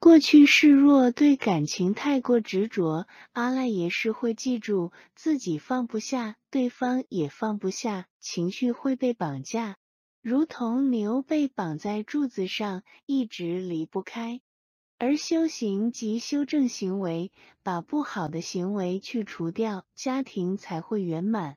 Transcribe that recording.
过去示弱对感情太过执着阿赖耶识会记住自己放不下对方也放不下情绪会被绑架。如同牛被绑在柱子上一直离不开。而修行及修正行为把不好的行为去除掉家庭才会圆满。